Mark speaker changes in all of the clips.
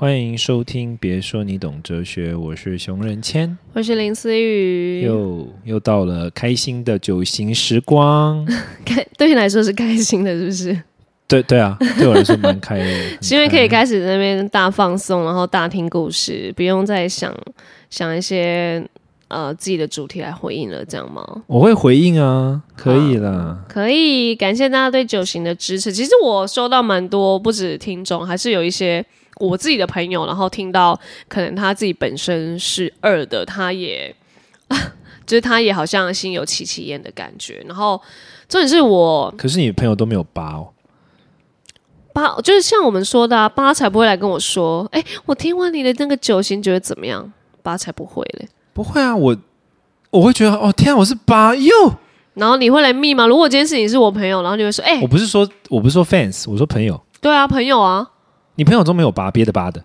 Speaker 1: 欢迎收听，别说你懂哲学，我是熊仁谦，
Speaker 2: 我是林思雨。
Speaker 1: 又又到了开心的酒行时光，
Speaker 2: 开对你来说是开心的，是不是？
Speaker 1: 对对啊，对我来说蛮开的，
Speaker 2: 是因为可以开始在那边大放松，然后大听故事，不用再想想一些呃自己的主题来回应了，这样吗？
Speaker 1: 我会回应啊，可以啦，
Speaker 2: 可以，感谢大家对酒行的支持。其实我收到蛮多，不止听众，还是有一些。我自己的朋友，然后听到可能他自己本身是二的，他也就是他也好像心有戚戚焉的感觉。然后重点是我，
Speaker 1: 可是你朋友都没有八哦，
Speaker 2: 八就是像我们说的啊八才不会来跟我说，哎，我听完你的那个九型觉得怎么样？八才不会嘞，
Speaker 1: 不会啊，我我会觉得哦，天啊，我是八哟。
Speaker 2: 然后你会来密吗？如果这件事你是我朋友，然后你会说，哎，
Speaker 1: 我不是说我不是说 fans，我说朋友，
Speaker 2: 对啊，朋友啊。
Speaker 1: 你朋友中没有八憋的八的，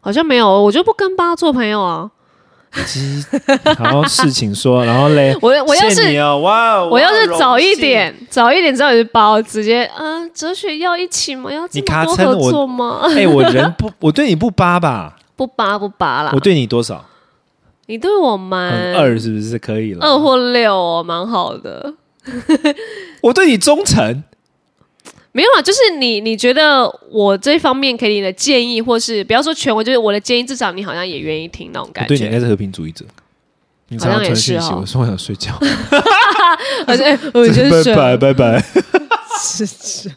Speaker 2: 好像没有，我就不跟八做朋友啊。
Speaker 1: 然后事情说，然后嘞，
Speaker 2: 我我要是哇，我要是早一点，早一点知道你是八，直接嗯，哲学要一起吗？要
Speaker 1: 你
Speaker 2: 多合作吗？
Speaker 1: 哎，我人不，我对你不八吧？
Speaker 2: 不八不八啦。
Speaker 1: 我对你多少？
Speaker 2: 你对我蛮
Speaker 1: 二，是不是可以了？
Speaker 2: 二或六哦，蛮好的。
Speaker 1: 我对你忠诚。
Speaker 2: 没有啊，就是你，你觉得我这方面给你的建议，或是不要说权威，就是我的建议，至少你好像也愿意听那种感觉。
Speaker 1: 对你应该是和平主义者，你常常传讯息，我说我想睡觉，
Speaker 2: 而且我就是
Speaker 1: 拜拜拜拜，
Speaker 2: 是是。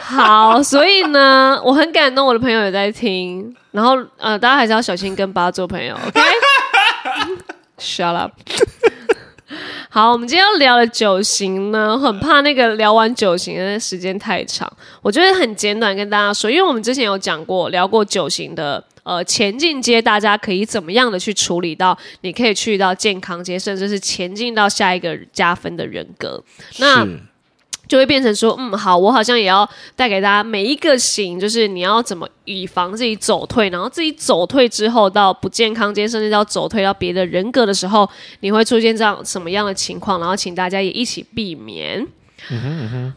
Speaker 2: 好，所以呢，我很感动，我的朋友也在听，然后呃，大家还是要小心跟八做朋友，OK？Shut up。好，我们今天要聊的酒型呢，很怕那个聊完酒型的时间太长，我觉得很简短跟大家说，因为我们之前有讲过聊过酒型的呃前进阶，大家可以怎么样的去处理到，你可以去到健康阶，甚至是前进到下一个加分的人格。那就会变成说，嗯，好，我好像也要带给大家每一个型，就是你要怎么以防自己走退，然后自己走退之后到不健康间，甚至要走退到别的人格的时候，你会出现这样什么样的情况？然后请大家也一起避免。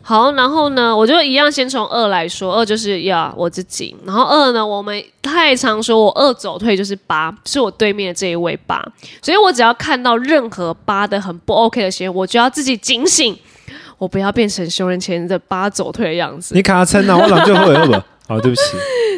Speaker 2: 好，然后呢，我就一样先从二来说，二就是要我自己，然后二呢，我们太常说我二走退就是八，是我对面的这一位八，所以我只要看到任何八的很不 OK 的行为，我就要自己警醒。我不要变成熊人前的八走退的样子。
Speaker 1: 你卡称啊，我老就会了。好，对不起。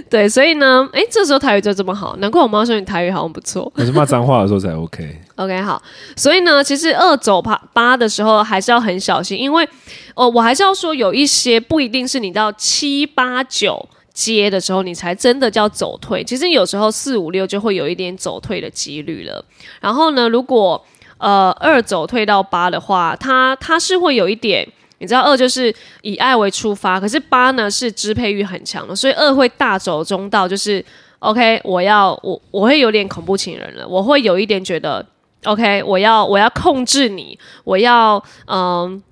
Speaker 2: 对，所以呢，哎，这时候台语就这么好，难怪我妈说你台语好像不错。
Speaker 1: 我是骂脏话的时候才 OK。
Speaker 2: OK，好。所以呢，其实二走八八的时候还是要很小心，因为哦，我还是要说有一些不一定是你到七八九接的时候你才真的叫走退，其实有时候四五六就会有一点走退的几率了。然后呢，如果呃，二走退到八的话，它它是会有一点，你知道，二就是以爱为出发，可是八呢是支配欲很强的，所以二会大走中道，就是 OK，我要我我会有点恐怖情人了，我会有一点觉得 OK，我要我要控制你，我要嗯，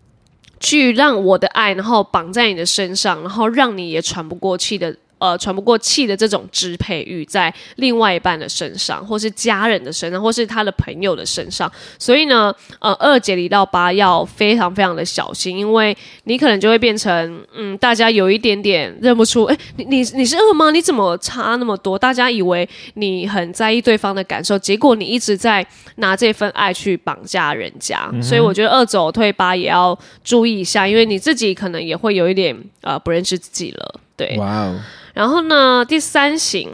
Speaker 2: 去让我的爱然后绑在你的身上，然后让你也喘不过气的。呃，喘不过气的这种支配欲，在另外一半的身上，或是家人的身上，或是他的朋友的身上。所以呢，呃，二节离到八要非常非常的小心，因为你可能就会变成，嗯，大家有一点点认不出，哎，你你你是二吗？你怎么差那么多？大家以为你很在意对方的感受，结果你一直在拿这份爱去绑架人家。所以我觉得二走退八也要注意一下，因为你自己可能也会有一点呃不认识自己了。对，哇哦。然后呢，第三型，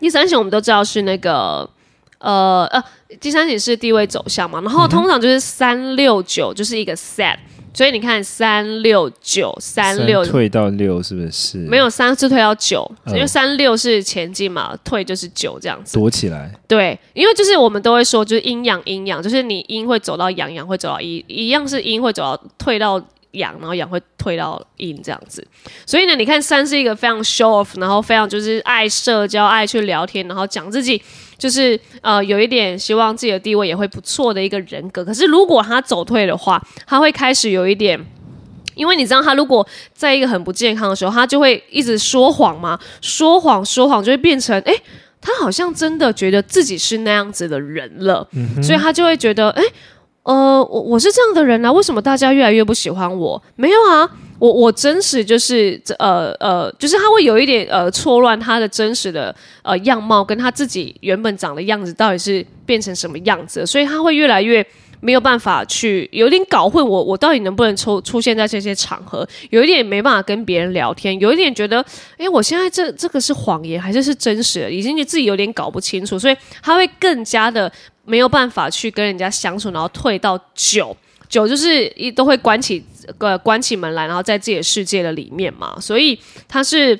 Speaker 2: 第三型我们都知道是那个，呃呃，第三型是地位走向嘛。然后通常就是三六九就是一个 set，所以你看三六九三六
Speaker 1: 退到六是不是？
Speaker 2: 没有三是退到九，因为三六是前进嘛，退就是九这样子。
Speaker 1: 躲起来。
Speaker 2: 对，因为就是我们都会说，就是阴阳阴阳，就是你阴会走到阳，阳会走到一，一样是阴会走到退到。养，然后养会退到阴这样子，所以呢，你看三是一个非常 show off，然后非常就是爱社交、爱去聊天，然后讲自己就是呃有一点希望自己的地位也会不错的一个人格。可是如果他走退的话，他会开始有一点，因为你知道他如果在一个很不健康的时候，他就会一直说谎嘛，说谎说谎就会变成哎，他好像真的觉得自己是那样子的人了，所以他就会觉得哎。呃，我我是这样的人啊，为什么大家越来越不喜欢我？没有啊，我我真实就是呃呃，就是他会有一点呃错乱他的真实的呃样貌，跟他自己原本长的样子到底是变成什么样子，所以他会越来越没有办法去，有点搞混我我到底能不能出出现在这些场合，有一点没办法跟别人聊天，有一点觉得，哎，我现在这这个是谎言还是是真实的，已经自己有点搞不清楚，所以他会更加的没有办法去跟人家相处，然后退到九。九就是一都会关起呃关起门来，然后在自己的世界的里面嘛，所以他是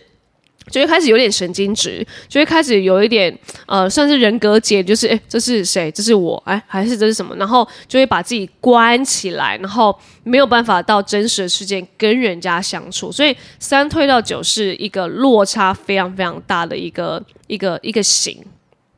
Speaker 2: 就会开始有点神经质，就会开始有一点呃算是人格解，就是哎这是谁？这是我哎还是这是什么？然后就会把自己关起来，然后没有办法到真实的世界跟人家相处，所以三推到九是一个落差非常非常大的一个一个一个型。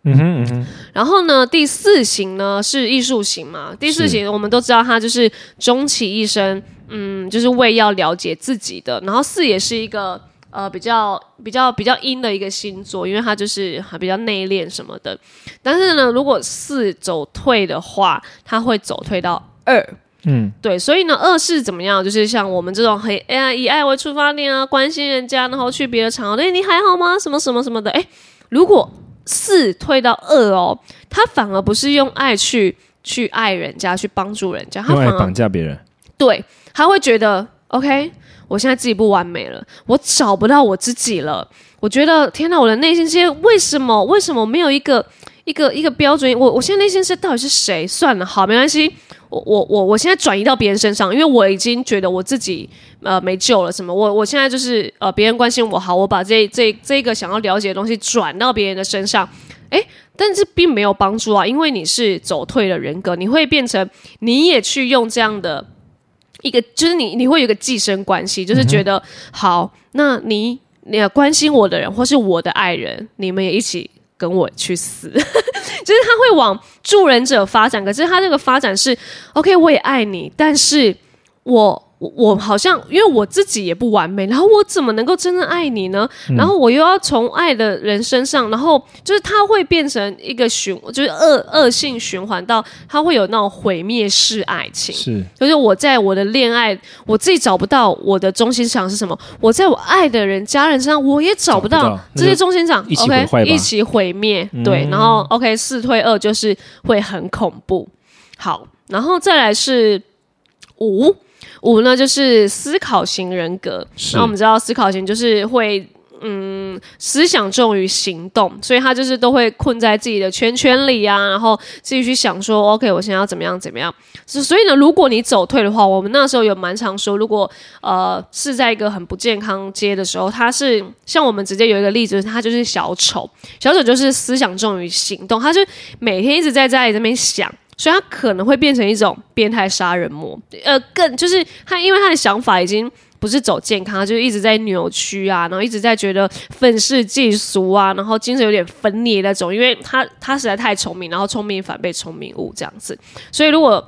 Speaker 2: 嗯哼嗯哼，然后呢，第四型呢是艺术型嘛？第四型我们都知道，它就是终其一生，嗯，就是为要了解自己的。然后四也是一个呃比较比较比较阴的一个星座，因为它就是比较内敛什么的。但是呢，如果四走退的话，它会走退到二，嗯，对。所以呢，二是怎么样？就是像我们这种很哎呀以爱为出发点啊，关心人家，然后去别的场合，哎，你还好吗？什么什么什么的，哎，如果。四退到二哦，他反而不是用爱去去爱人家，去帮助人家，他
Speaker 1: 反而绑架别人。
Speaker 2: 对，他会觉得 OK，我现在自己不完美了，我找不到我自己了。我觉得天哪，我的内心世界为什么为什么没有一个一个一个标准？我我现在内心是到底是谁？算了，好，没关系。我我我我现在转移到别人身上，因为我已经觉得我自己呃没救了。什么？我我现在就是呃别人关心我好，我把这这这个想要了解的东西转到别人的身上，诶，但是并没有帮助啊，因为你是走退的人格，你会变成你也去用这样的一个，就是你你会有一个寄生关系，就是觉得好，那你你要关心我的人或是我的爱人，你们也一起。跟我去死，就是他会往助人者发展，可是他这个发展是 OK，我也爱你，但是我。我我好像因为我自己也不完美，然后我怎么能够真正爱你呢？然后我又要从爱的人身上，然后就是他会变成一个循，就是恶恶性循环到他会有那种毁灭式爱情。
Speaker 1: 是，
Speaker 2: 就是我在我的恋爱，我自己找不到我的中心场是什么；我在我爱的人、家人身上，我也找不到这些中心场。OK，一起毁灭。对，然后 OK，四退二就是会很恐怖。好，然后再来是五。五呢，就是思考型人格。那我们知道，思考型就是会，嗯，思想重于行动，所以他就是都会困在自己的圈圈里啊，然后自己去想说，OK，我现在要怎么样怎么样。所以呢，如果你走退的话，我们那时候有蛮常说，如果呃是在一个很不健康街的时候，他是像我们直接有一个例子，他就是小丑，小丑就是思想重于行动，他就每天一直在家里这边想。所以他可能会变成一种变态杀人魔，呃，更就是他，因为他的想法已经不是走健康，就是一直在扭曲啊，然后一直在觉得愤世嫉俗啊，然后精神有点分裂那种，因为他他实在太聪明，然后聪明反被聪明误这样子。所以如果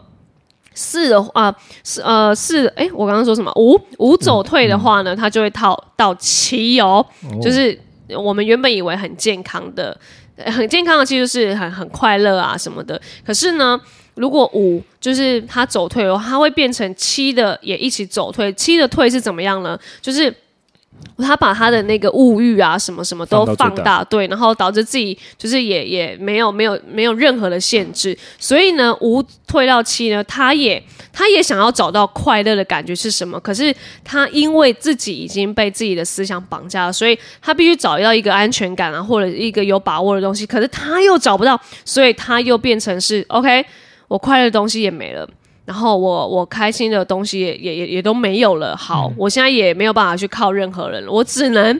Speaker 2: 四的话，四呃四，哎，我刚刚说什么？五五走退的话呢，他就会套到七哦，就是我们原本以为很健康的。很健康的，其实是很很快乐啊什么的。可是呢，如果五就是它走退的话，它会变成七的也一起走退。七的退是怎么样呢？就是。他把他的那个物欲啊，什么什么都放大，对，然后导致自己就是也也没有没有没有任何的限制，所以呢，无退到期呢，他也他也想要找到快乐的感觉是什么，可是他因为自己已经被自己的思想绑架了，所以他必须找到一个安全感啊，或者一个有把握的东西，可是他又找不到，所以他又变成是 OK，我快乐的东西也没了。然后我我开心的东西也也也也都没有了。好，我现在也没有办法去靠任何人，我只能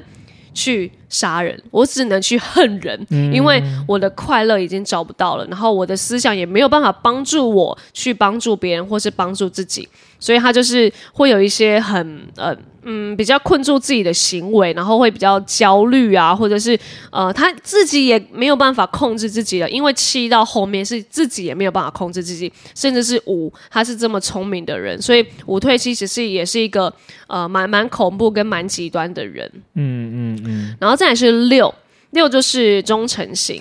Speaker 2: 去杀人，我只能去恨人，因为我的快乐已经找不到了。然后我的思想也没有办法帮助我去帮助别人或是帮助自己，所以他就是会有一些很呃。嗯，比较困住自己的行为，然后会比较焦虑啊，或者是呃，他自己也没有办法控制自己了，因为七到后面是自己也没有办法控制自己，甚至是五，他是这么聪明的人，所以五退七其实也是一个呃蛮蛮恐怖跟蛮极端的人。嗯嗯嗯。然后再来是六，六就是忠诚型。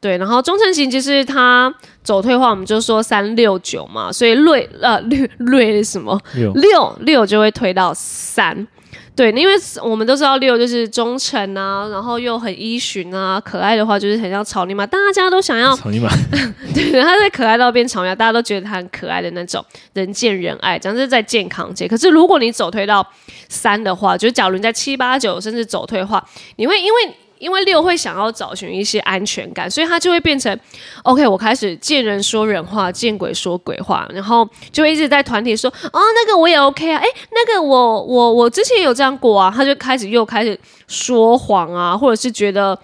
Speaker 2: 对，然后忠诚型其实它走退化，我们就说三六九嘛，所以锐呃略略是什么？
Speaker 1: 六
Speaker 2: 六六就会推到三。对，因为我们都知道六就是忠诚啊，然后又很依循啊，可爱的话就是很像草泥马，大家都想要，
Speaker 1: 草泥马，
Speaker 2: 对，他在可爱到变草泥马，大家都觉得他很可爱的那种，人见人爱，这样是在健康界。可是如果你走退到三的话，就是假如你在七八九甚至走退化，你会因为。因为六会想要找寻一些安全感，所以他就会变成，OK，我开始见人说人话，见鬼说鬼话，然后就一直在团体说，哦，那个我也 OK 啊，诶，那个我我我之前有这样过啊，他就开始又开始说谎啊，或者是觉得。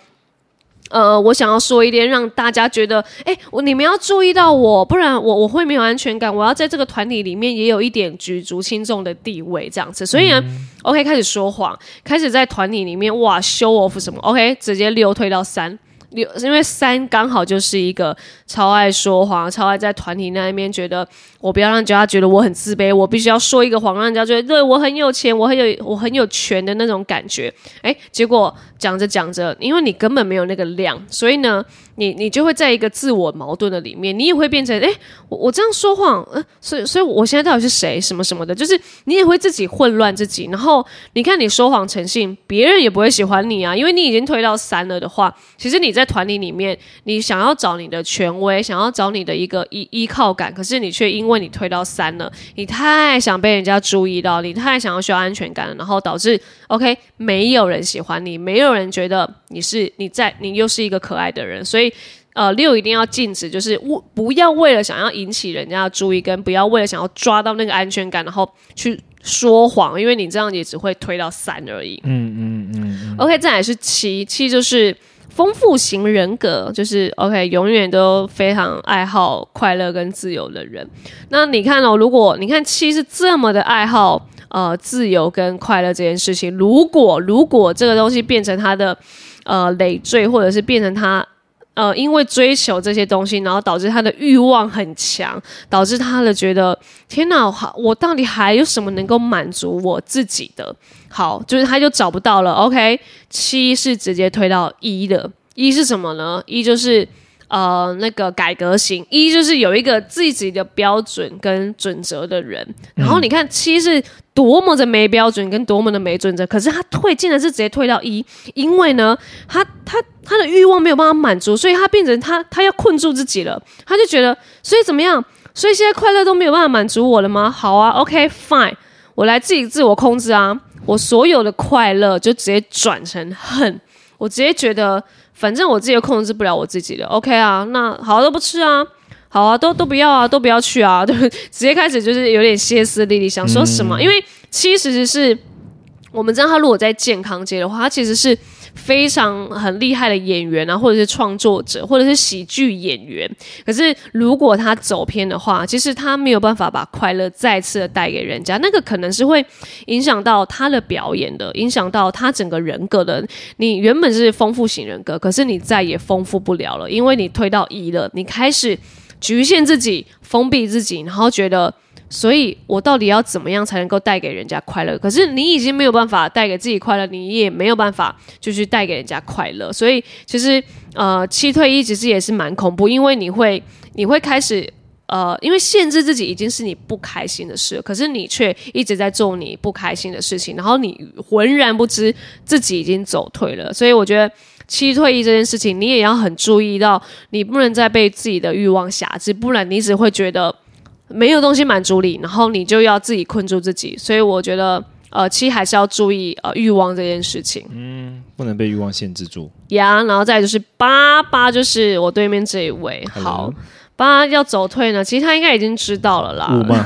Speaker 2: 呃，我想要说一点，让大家觉得，哎，我你们要注意到我，不然我我会没有安全感。我要在这个团体里面也有一点举足轻重的地位，这样子。所以呢，OK，开始说谎，开始在团体里面哇 show off 什么，OK，直接六推到三。六，因为三刚好就是一个超爱说谎、超爱在团体那一面觉得我不要让人家觉得我很自卑，我必须要说一个谎，让人家觉得对我很有钱，我很有我很有权的那种感觉。哎，结果讲着讲着，因为你根本没有那个量，所以呢。你你就会在一个自我矛盾的里面，你也会变成哎，我我这样说谎，呃，所以所以我现在到底是谁，什么什么的，就是你也会自己混乱自己。然后你看你说谎成性，别人也不会喜欢你啊，因为你已经推到三了的话，其实你在团体里面，你想要找你的权威，想要找你的一个依依靠感，可是你却因为你推到三了，你太想被人家注意到，你太想要需要安全感了，然后导致 OK 没有人喜欢你，没有人觉得你是你在你又是一个可爱的人，所以。呃，六一定要禁止，就是不不要为了想要引起人家的注意，跟不要为了想要抓到那个安全感，然后去说谎，因为你这样也只会推到三而已。嗯嗯嗯。OK，再来是七，七就是丰富型人格，就是 OK，永远都非常爱好快乐跟自由的人。那你看哦，如果你看七是这么的爱好呃自由跟快乐这件事情，如果如果这个东西变成他的呃累赘，或者是变成他。呃，因为追求这些东西，然后导致他的欲望很强，导致他的觉得天哪，好，我到底还有什么能够满足我自己的？好，就是他就找不到了。OK，七是直接推到一的，一是什么呢？一就是呃那个改革型，一就是有一个自己的标准跟准则的人。然后你看七是。多么的没标准，跟多么的没准则，可是他退竟然是直接退到一，因为呢，他他他的欲望没有办法满足，所以他变成他他要困住自己了，他就觉得，所以怎么样？所以现在快乐都没有办法满足我了吗？好啊，OK fine，我来自己自我控制啊，我所有的快乐就直接转成恨，我直接觉得反正我自己控制不了我自己的，OK 啊，那好都不吃啊。好啊，都都不要啊，都不要去啊，对，直接开始就是有点歇斯底里，想说什么？因为其实是我们知道，他如果在健康界的话，他其实是非常很厉害的演员啊，或者是创作者，或者是喜剧演员。可是如果他走偏的话，其实他没有办法把快乐再次的带给人家，那个可能是会影响到他的表演的，影响到他整个人格的。你原本是丰富型人格，可是你再也丰富不了了，因为你推到一了，你开始。局限自己，封闭自己，然后觉得，所以我到底要怎么样才能够带给人家快乐？可是你已经没有办法带给自己快乐，你也没有办法就去带给人家快乐。所以其实，呃，七退一其实也是蛮恐怖，因为你会，你会开始，呃，因为限制自己已经是你不开心的事，可是你却一直在做你不开心的事情，然后你浑然不知自己已经走退了。所以我觉得。七退一这件事情，你也要很注意到，你不能再被自己的欲望辖制，不然你只会觉得没有东西满足你，然后你就要自己困住自己。所以我觉得，呃，七还是要注意呃欲望这件事情。
Speaker 1: 嗯，不能被欲望限制住。
Speaker 2: 呀，然后再就是八八，就是我对面这一位。好，八要走退呢，其实他应该已经知道了啦。
Speaker 1: 五吗？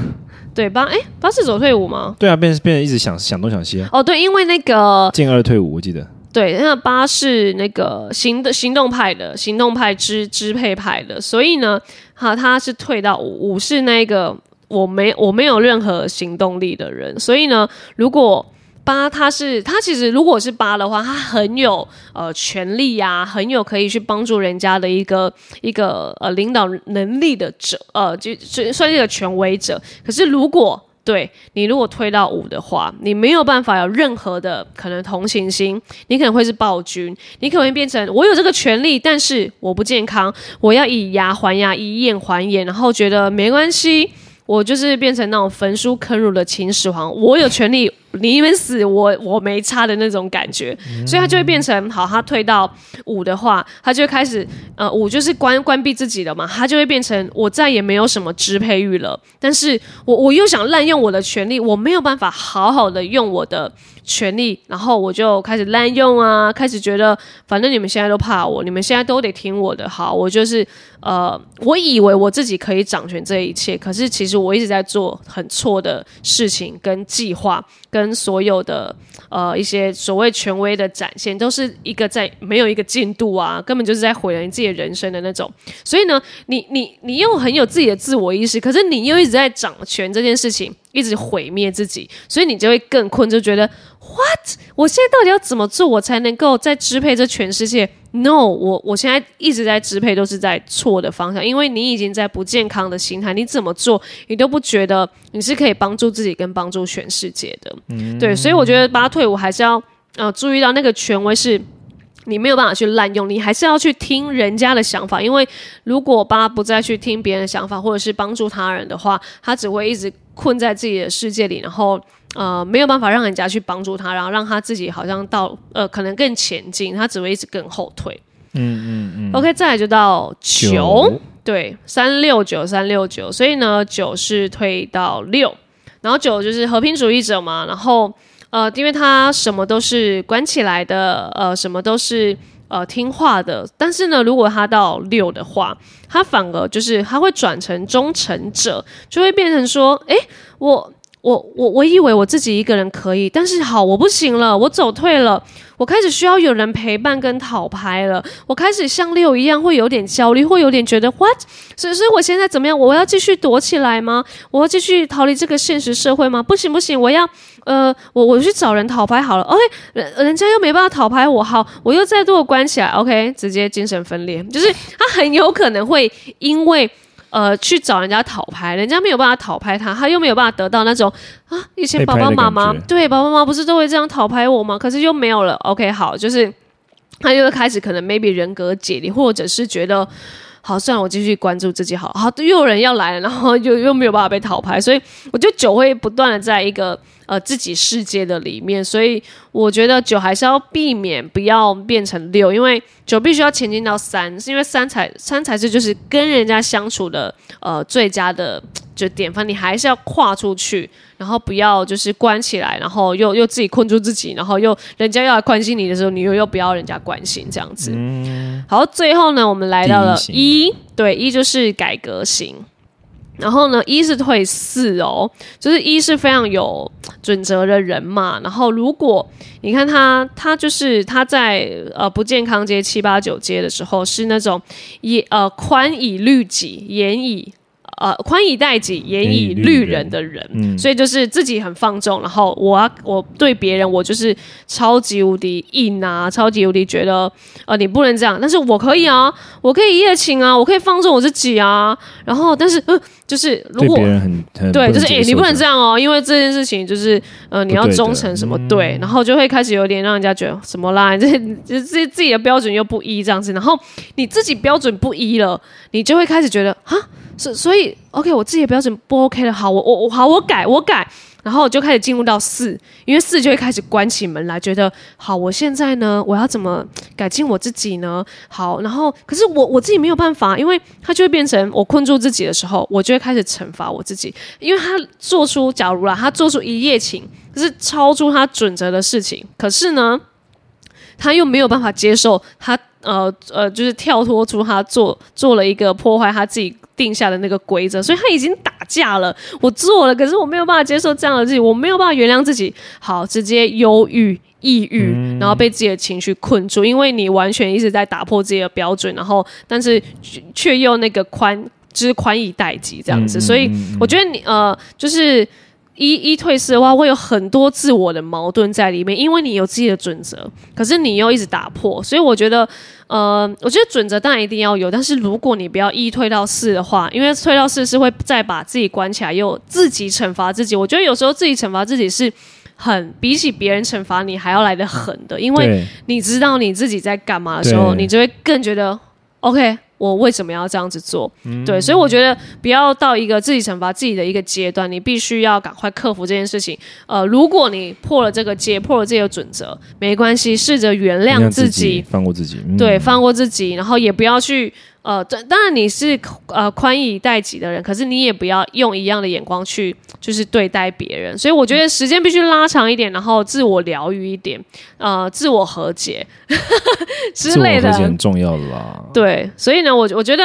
Speaker 2: 对，八哎，八是走退五吗？
Speaker 1: 对啊，变变成一直想想东想西。
Speaker 2: 哦，对，因为那个
Speaker 1: 进二退五，我记得。
Speaker 2: 对，那八是那个行的行动派的，行动派支支配派的，所以呢，哈，他是退到五，五是那个我没我没有任何行动力的人，所以呢，如果八他是他其实如果是八的话，他很有呃权力呀，很有可以去帮助人家的一个一个呃领导能力的者，呃，就算是一个权威者，可是如果对你如果推到五的话，你没有办法有任何的可能同情心，你可能会是暴君，你可能会变成我有这个权利，但是我不健康，我要以牙还牙，以眼还眼，然后觉得没关系。我就是变成那种焚书坑儒的秦始皇，我有权利，你们死我我没差的那种感觉，所以他就会变成好，他退到五的话，他就会开始呃五就是关关闭自己了嘛，他就会变成我再也没有什么支配欲了，但是我我又想滥用我的权利，我没有办法好好的用我的。权利，然后我就开始滥用啊，开始觉得反正你们现在都怕我，你们现在都得听我的。好，我就是呃，我以为我自己可以掌权这一切，可是其实我一直在做很错的事情跟计划，跟跟所有的呃一些所谓权威的展现，都是一个在没有一个进度啊，根本就是在毁了你自己的人生的那种。所以呢，你你你又很有自己的自我意识，可是你又一直在掌权这件事情。一直毁灭自己，所以你就会更困，就觉得 What？我现在到底要怎么做，我才能够在支配这全世界？No，我我现在一直在支配，都是在错的方向，因为你已经在不健康的心态，你怎么做，你都不觉得你是可以帮助自己跟帮助全世界的。对，所以我觉得八退，我还是要呃注意到那个权威是。你没有办法去滥用，你还是要去听人家的想法，因为如果八不再去听别人的想法，或者是帮助他人的话，他只会一直困在自己的世界里，然后呃没有办法让人家去帮助他，然后让他自己好像到呃可能更前进，他只会一直更后退。嗯嗯嗯。OK，再来就到九，对，三六九三六九，所以呢九是退到六，然后九就是和平主义者嘛，然后。呃，因为他什么都是关起来的，呃，什么都是呃听话的。但是呢，如果他到六的话，他反而就是他会转成忠诚者，就会变成说，哎，我我我我以为我自己一个人可以，但是好，我不行了，我走退了。我开始需要有人陪伴跟讨拍了，我开始像六一样会有点焦虑，会有点觉得 what？所以，所以我现在怎么样？我要继续躲起来吗？我要继续逃离这个现实社会吗？不行不行，我要呃，我我去找人讨拍好了。OK，人人家又没办法讨拍我，好，我又再度关起来。OK，直接精神分裂，就是他很有可能会因为。呃，去找人家讨拍，人家没有办法讨拍他，他又没有办法得到那种啊，以前爸爸妈妈对爸爸妈妈不是都会这样讨拍我吗？可是又没有了。OK，好，就是他就会开始可能 maybe 人格解离，或者是觉得好，算了，我继续关注自己，好好，又有人要来了，然后又又没有办法被讨拍，所以我觉得酒会不断的在一个。呃，自己世界的里面，所以我觉得九还是要避免不要变成六，因为九必须要前进到三，是因为三才三才是就是跟人家相处的呃最佳的就典范，你还是要跨出去，然后不要就是关起来，然后又又自己困住自己，然后又人家要来关心你的时候，你又又不要人家关心这样子。好，最后呢，我们来到了一对一就是改革型。然后呢，一是退四哦，就是一是非常有准则的人嘛。然后如果你看他，他就是他在呃不健康街七八九街的时候，是那种以呃宽以律己，严以。呃，宽以待己，严以律人的人，所以就是自己很放纵，然后我啊我对别人，我就是超级无敌硬啊，超级无敌觉得呃你不能这样，但是我可以啊，我可以一夜情啊，我可以放纵我自己啊，然后但是呃就是如果对，就是哎你不能这样哦，因为这件事情就是呃你要忠诚什么对，然后就会开始有点让人家觉得什么啦，这这自自己的标准又不一这样子，然后你自己标准不一了，你就会开始觉得哈。所所以，OK，我自己的标准不 OK 了，好，我我我好，我改我改，然后就开始进入到四，因为四就会开始关起门来，觉得好，我现在呢，我要怎么改进我自己呢？好，然后可是我我自己没有办法，因为他就会变成我困住自己的时候，我就会开始惩罚我自己，因为他做出假如啦，他做出一夜情，可是超出他准则的事情，可是呢，他又没有办法接受，他呃呃，就是跳脱出他做做了一个破坏他自己。定下的那个规则，所以他已经打架了。我做了，可是我没有办法接受这样的自己，我没有办法原谅自己。好，直接忧郁、抑郁，然后被自己的情绪困住，因为你完全一直在打破自己的标准，然后但是却又那个宽，就是宽以待己这样子。所以我觉得你呃，就是。一一退四的话，会有很多自我的矛盾在里面，因为你有自己的准则，可是你又一直打破，所以我觉得，呃，我觉得准则当然一定要有，但是如果你不要一退到四的话，因为退到四是会再把自己关起来，又自己惩罚自己。我觉得有时候自己惩罚自己是很比起别人惩罚你还要来的狠的，因为你知道你自己在干嘛的时候，你就会更觉得 OK。我为什么要这样子做？对，所以我觉得不要到一个自己惩罚自己的一个阶段，你必须要赶快克服这件事情。呃，如果你破了这个戒，破了这个准则，没关系，试着原谅自
Speaker 1: 己放过自己，嗯
Speaker 2: 对，放过自己，然后也不要去呃，当当然你是呃宽以待己的人，可是你也不要用一样的眼光去就是对待别人。所以我觉得时间必须拉长一点，然后自我疗愈一点，呃，自我和解 之
Speaker 1: 自我
Speaker 2: 类的
Speaker 1: 和。解很重要的啦。
Speaker 2: 对，所以呢，我我觉得。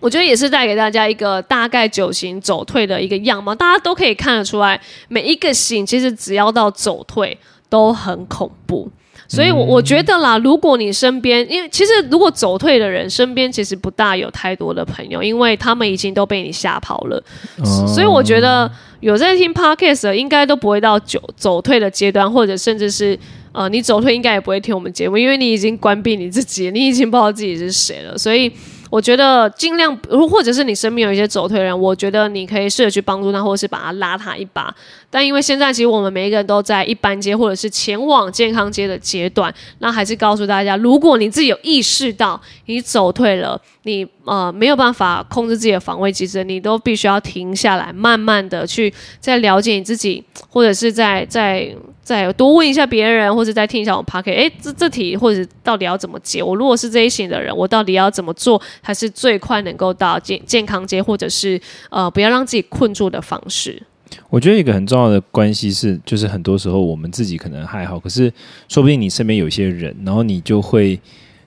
Speaker 2: 我觉得也是带给大家一个大概九型走退的一个样貌，大家都可以看得出来，每一个型其实只要到走退都很恐怖。所以我，我觉得啦，如果你身边，因为其实如果走退的人身边其实不大有太多的朋友，因为他们已经都被你吓跑了。
Speaker 1: 哦
Speaker 2: 所以我觉得有在听 podcast 的，应该都不会到走走退的阶段，或者甚至是呃，你走退应该也不会听我们节目，因为你已经关闭你自己，你已经不知道自己是谁了。所以我觉得尽量，或者是你身边有一些走退的人，我觉得你可以试着去帮助他，或者是把他拉他一把。但因为现在其实我们每一个人都在一般街或者是前往健康街的阶段，那还是告诉大家，如果你自己有意识到你走退了，你呃没有办法控制自己的防卫机制，你都必须要停下来，慢慢的去再了解你自己，或者是再再再多问一下别人，或者再听一下我 p o c k e t 哎，这这题或者到底要怎么解？我如果是这一型的人，我到底要怎么做才是最快能够到健健康街，或者是呃不要让自己困住的方式？
Speaker 1: 我觉得一个很重要的关系是，就是很多时候我们自己可能还好，可是说不定你身边有一些人，然后你就会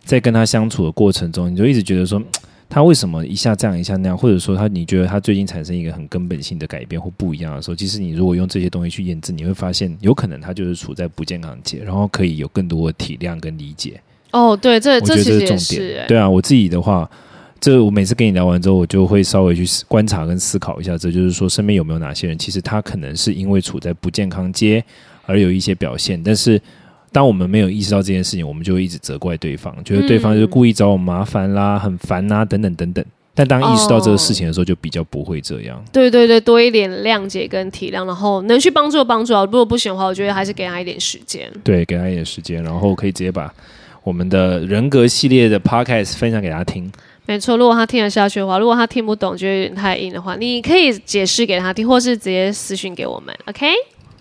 Speaker 1: 在跟他相处的过程中，你就一直觉得说。他为什么一下这样一下那样，或者说他你觉得他最近产生一个很根本性的改变或不一样的时候，其实你如果用这些东西去验证，你会发现有可能他就是处在不健康界，然后可以有更多的体谅跟理解。
Speaker 2: 哦，对，这这其实也
Speaker 1: 是重
Speaker 2: 是、哎
Speaker 1: 对啊，我自己的话，这我每次跟你聊完之后，我就会稍微去思观察跟思考一下，这就是说身边有没有哪些人，其实他可能是因为处在不健康街而有一些表现，但是当我们没有意识到这件事情，我们就会一直责怪对方，觉得对方就是故意找我麻烦啦、很烦啊等等等等。但当意识到这个事情的时候，就比较不会这样。
Speaker 2: 对对对，多一点谅解跟体谅，然后能去帮助的帮助啊。如果不行的话，我觉得还是给他一点时间。
Speaker 1: 对，给他一点时间，然后可以直接把我们的人格系列的 podcast 分享给他听。
Speaker 2: 没错，如果他听得下去的话，如果他听不懂，觉得有点太硬的话，你可以解释给他听，或是直接私讯给我们，OK？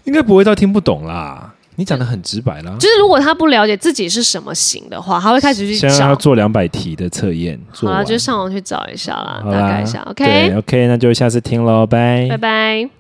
Speaker 1: 应该不会到听不懂啦，你讲的很直白啦。
Speaker 2: 就是如果他不了解自己是什么型的话，他会开始去
Speaker 1: 现在要
Speaker 2: 找。
Speaker 1: 做两百题的测验，做
Speaker 2: 好了，
Speaker 1: 完
Speaker 2: 就上网去找一下啦，
Speaker 1: 好啦
Speaker 2: 大概一下
Speaker 1: 对，OK？，OK，那就下次听喽，拜
Speaker 2: 拜拜。